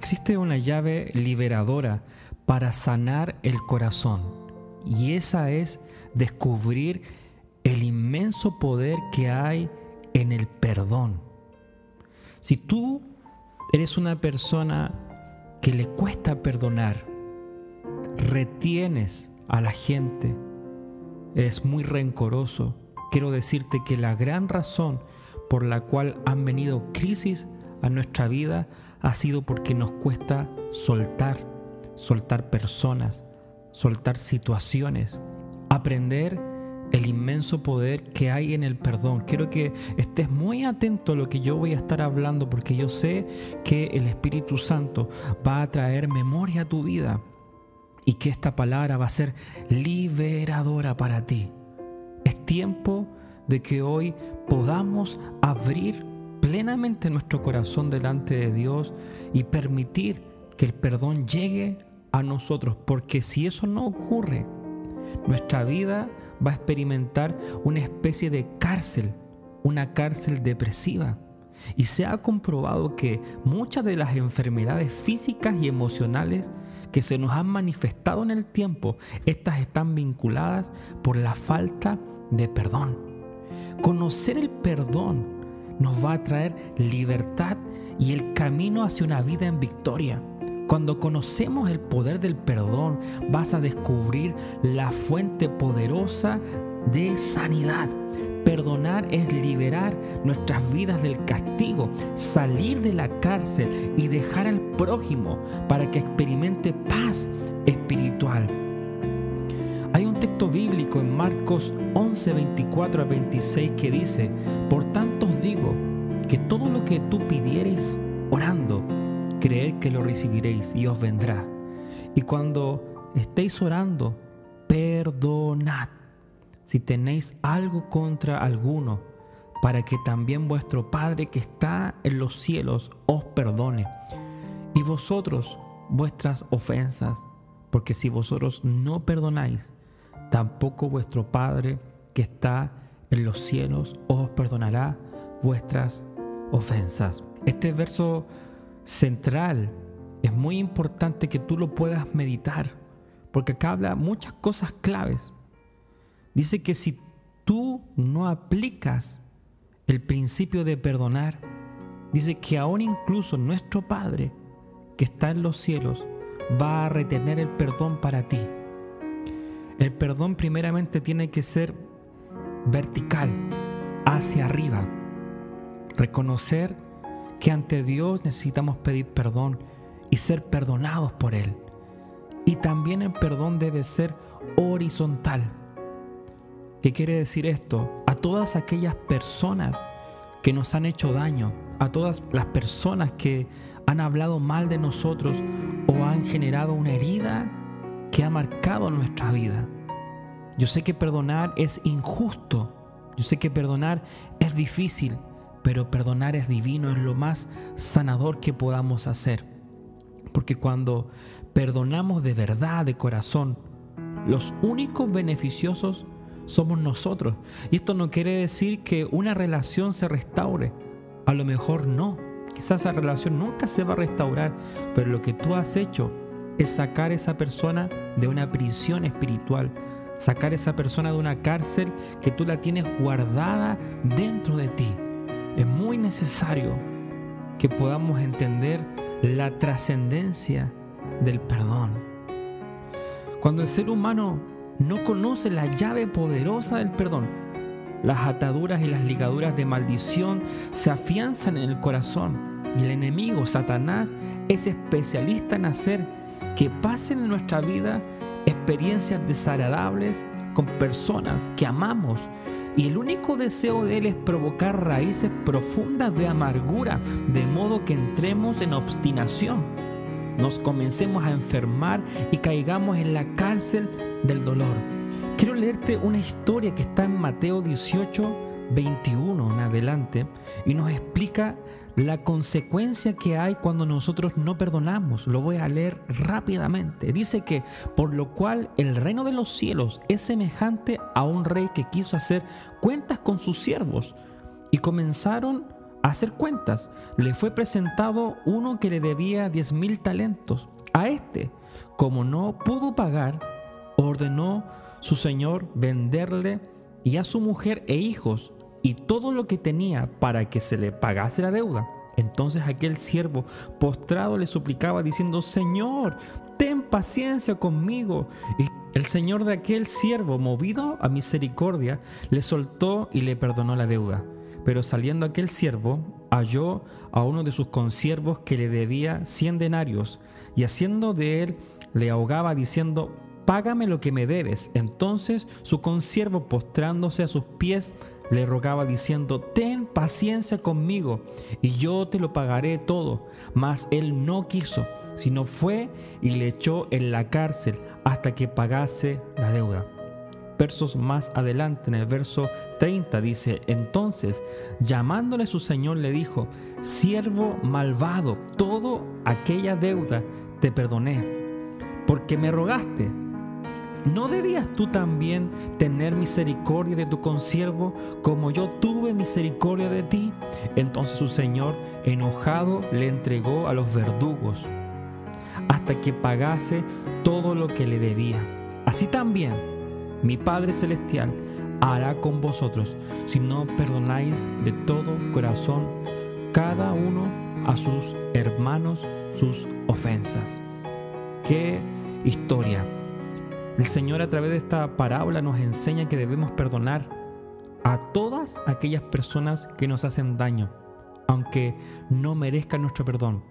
Existe una llave liberadora para sanar el corazón y esa es descubrir el inmenso poder que hay en el perdón. Si tú eres una persona que le cuesta perdonar, retienes a la gente, eres muy rencoroso, quiero decirte que la gran razón por la cual han venido crisis a nuestra vida ha sido porque nos cuesta soltar, soltar personas, soltar situaciones, aprender el inmenso poder que hay en el perdón. Quiero que estés muy atento a lo que yo voy a estar hablando porque yo sé que el Espíritu Santo va a traer memoria a tu vida y que esta palabra va a ser liberadora para ti. Es tiempo de que hoy podamos abrir plenamente nuestro corazón delante de Dios y permitir que el perdón llegue a nosotros, porque si eso no ocurre, nuestra vida va a experimentar una especie de cárcel, una cárcel depresiva. Y se ha comprobado que muchas de las enfermedades físicas y emocionales que se nos han manifestado en el tiempo, estas están vinculadas por la falta de perdón. Conocer el perdón nos va a traer libertad y el camino hacia una vida en victoria. Cuando conocemos el poder del perdón, vas a descubrir la fuente poderosa de sanidad. Perdonar es liberar nuestras vidas del castigo, salir de la cárcel y dejar al prójimo para que experimente paz espiritual. Texto bíblico en Marcos 11, 24 a 26 que dice, por tanto os digo que todo lo que tú pidieres orando, creed que lo recibiréis y os vendrá. Y cuando estéis orando, perdonad si tenéis algo contra alguno, para que también vuestro Padre que está en los cielos os perdone. Y vosotros vuestras ofensas, porque si vosotros no perdonáis, tampoco vuestro Padre que está en los cielos os perdonará vuestras ofensas. Este verso central. Es muy importante que tú lo puedas meditar, porque acá habla muchas cosas claves. Dice que si tú no aplicas el principio de perdonar, dice que aún incluso nuestro Padre, que está en los cielos, va a retener el perdón para ti. El perdón primeramente tiene que ser vertical, hacia arriba. Reconocer que ante Dios necesitamos pedir perdón y ser perdonados por Él. Y también el perdón debe ser horizontal. ¿Qué quiere decir esto? A todas aquellas personas que nos han hecho daño, a todas las personas que han hablado mal de nosotros o han generado una herida que ha marcado nuestra vida. Yo sé que perdonar es injusto, yo sé que perdonar es difícil, pero perdonar es divino, es lo más sanador que podamos hacer. Porque cuando perdonamos de verdad, de corazón, los únicos beneficiosos somos nosotros. Y esto no quiere decir que una relación se restaure. A lo mejor no. Quizás esa relación nunca se va a restaurar, pero lo que tú has hecho es sacar a esa persona de una prisión espiritual, sacar a esa persona de una cárcel que tú la tienes guardada dentro de ti es muy necesario que podamos entender la trascendencia del perdón. Cuando el ser humano no conoce la llave poderosa del perdón, las ataduras y las ligaduras de maldición se afianzan en el corazón y el enemigo, Satanás, es especialista en hacer que pasen en nuestra vida experiencias desagradables con personas que amamos y el único deseo de Él es provocar raíces profundas de amargura, de modo que entremos en obstinación, nos comencemos a enfermar y caigamos en la cárcel del dolor. Quiero leerte una historia que está en Mateo 18, 21 en adelante y nos explica la consecuencia que hay cuando nosotros no perdonamos. Lo voy a leer rápidamente. Dice que por lo cual el reino de los cielos es semejante a un rey que quiso hacer cuentas con sus siervos y comenzaron hacer cuentas, le fue presentado uno que le debía diez mil talentos. A este, como no pudo pagar, ordenó su señor venderle y a su mujer e hijos y todo lo que tenía para que se le pagase la deuda. Entonces aquel siervo postrado le suplicaba diciendo, Señor, ten paciencia conmigo. Y el señor de aquel siervo, movido a misericordia, le soltó y le perdonó la deuda. Pero saliendo aquel siervo, halló a uno de sus consiervos que le debía cien denarios, y haciendo de él, le ahogaba diciendo, Págame lo que me debes. Entonces su consiervo, postrándose a sus pies, le rogaba diciendo, ten paciencia conmigo y yo te lo pagaré todo. Mas él no quiso, sino fue y le echó en la cárcel hasta que pagase la deuda. Versos más adelante, en el verso 30, dice, entonces, llamándole su señor, le dijo, siervo malvado, todo aquella deuda te perdoné, porque me rogaste ¿No debías tú también tener misericordia de tu consiervo como yo tuve misericordia de ti? Entonces su señor, enojado, le entregó a los verdugos hasta que pagase todo lo que le debía. Así también mi Padre Celestial hará con vosotros si no perdonáis de todo corazón cada uno a sus hermanos sus ofensas. ¡Qué historia! El Señor a través de esta parábola nos enseña que debemos perdonar a todas aquellas personas que nos hacen daño, aunque no merezcan nuestro perdón.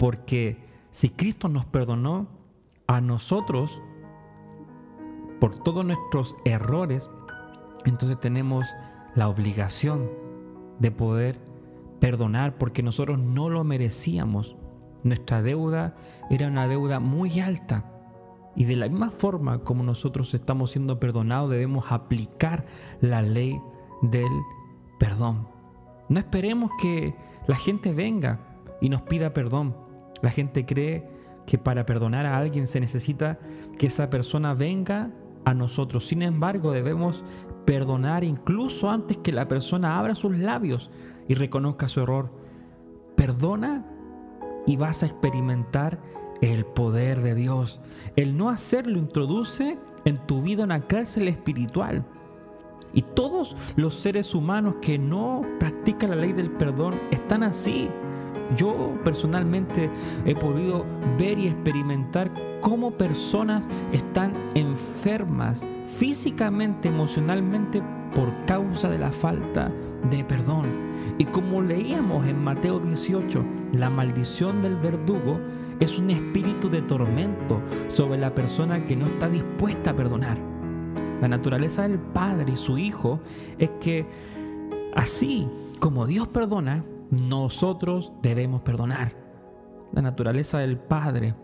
Porque si Cristo nos perdonó a nosotros por todos nuestros errores, entonces tenemos la obligación de poder perdonar porque nosotros no lo merecíamos. Nuestra deuda era una deuda muy alta y de la misma forma como nosotros estamos siendo perdonados, debemos aplicar la ley del perdón. No esperemos que la gente venga y nos pida perdón. La gente cree que para perdonar a alguien se necesita que esa persona venga a nosotros. Sin embargo, debemos perdonar incluso antes que la persona abra sus labios y reconozca su error. Perdona y vas a experimentar el poder de Dios. El no hacerlo introduce en tu vida una cárcel espiritual. Y todos los seres humanos que no practican la ley del perdón están así. Yo personalmente he podido ver y experimentar cómo personas están enfermas físicamente, emocionalmente por causa de la falta de perdón. Y como leíamos en Mateo 18, la maldición del verdugo es un espíritu de tormento sobre la persona que no está dispuesta a perdonar. La naturaleza del Padre y su Hijo es que así como Dios perdona, nosotros debemos perdonar. La naturaleza del Padre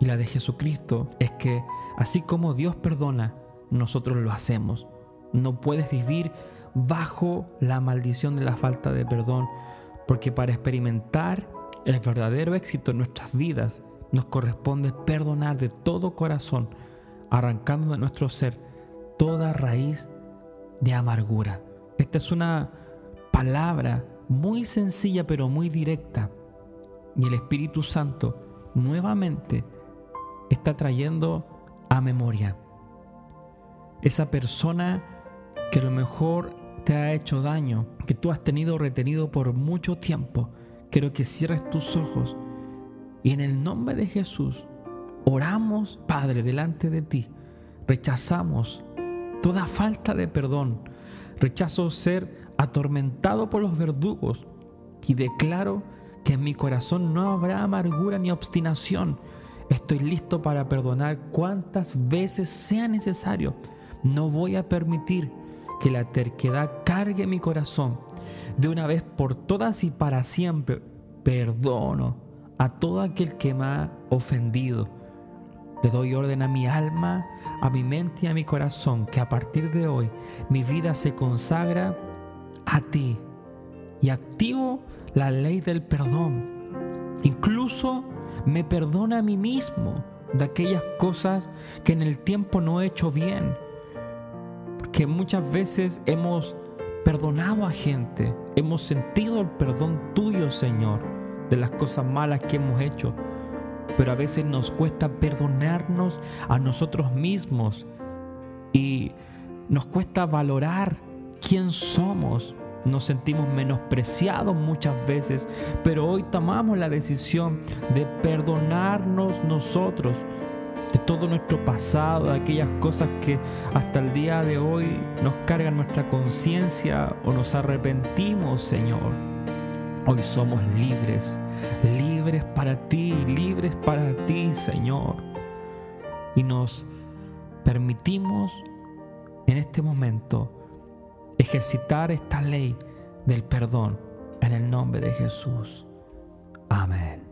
y la de Jesucristo es que así como Dios perdona, nosotros lo hacemos. No puedes vivir bajo la maldición de la falta de perdón, porque para experimentar el verdadero éxito en nuestras vidas nos corresponde perdonar de todo corazón, arrancando de nuestro ser toda raíz de amargura. Esta es una palabra muy sencilla pero muy directa. Y el Espíritu Santo nuevamente está trayendo a memoria esa persona que a lo mejor te ha hecho daño, que tú has tenido retenido por mucho tiempo quiero que cierres tus ojos y en el nombre de Jesús oramos, Padre, delante de ti. Rechazamos toda falta de perdón. Rechazo ser atormentado por los verdugos y declaro que en mi corazón no habrá amargura ni obstinación. Estoy listo para perdonar cuantas veces sea necesario. No voy a permitir que la terquedad cargue mi corazón de una vez por todas y para siempre, perdono a todo aquel que me ha ofendido. Le doy orden a mi alma, a mi mente y a mi corazón que a partir de hoy mi vida se consagra a ti y activo la ley del perdón. Incluso me perdona a mí mismo de aquellas cosas que en el tiempo no he hecho bien. Porque muchas veces hemos perdonado a gente, hemos sentido el perdón tuyo, Señor, de las cosas malas que hemos hecho, pero a veces nos cuesta perdonarnos a nosotros mismos y nos cuesta valorar quién somos. Nos sentimos menospreciados muchas veces, pero hoy tomamos la decisión de perdonarnos nosotros de todo nuestro pasado, de aquellas cosas que hasta el día de hoy nos cargan nuestra conciencia o nos arrepentimos, Señor. Hoy somos libres, libres para ti, libres para ti, Señor. Y nos permitimos en este momento ejercitar esta ley del perdón en el nombre de Jesús. Amén.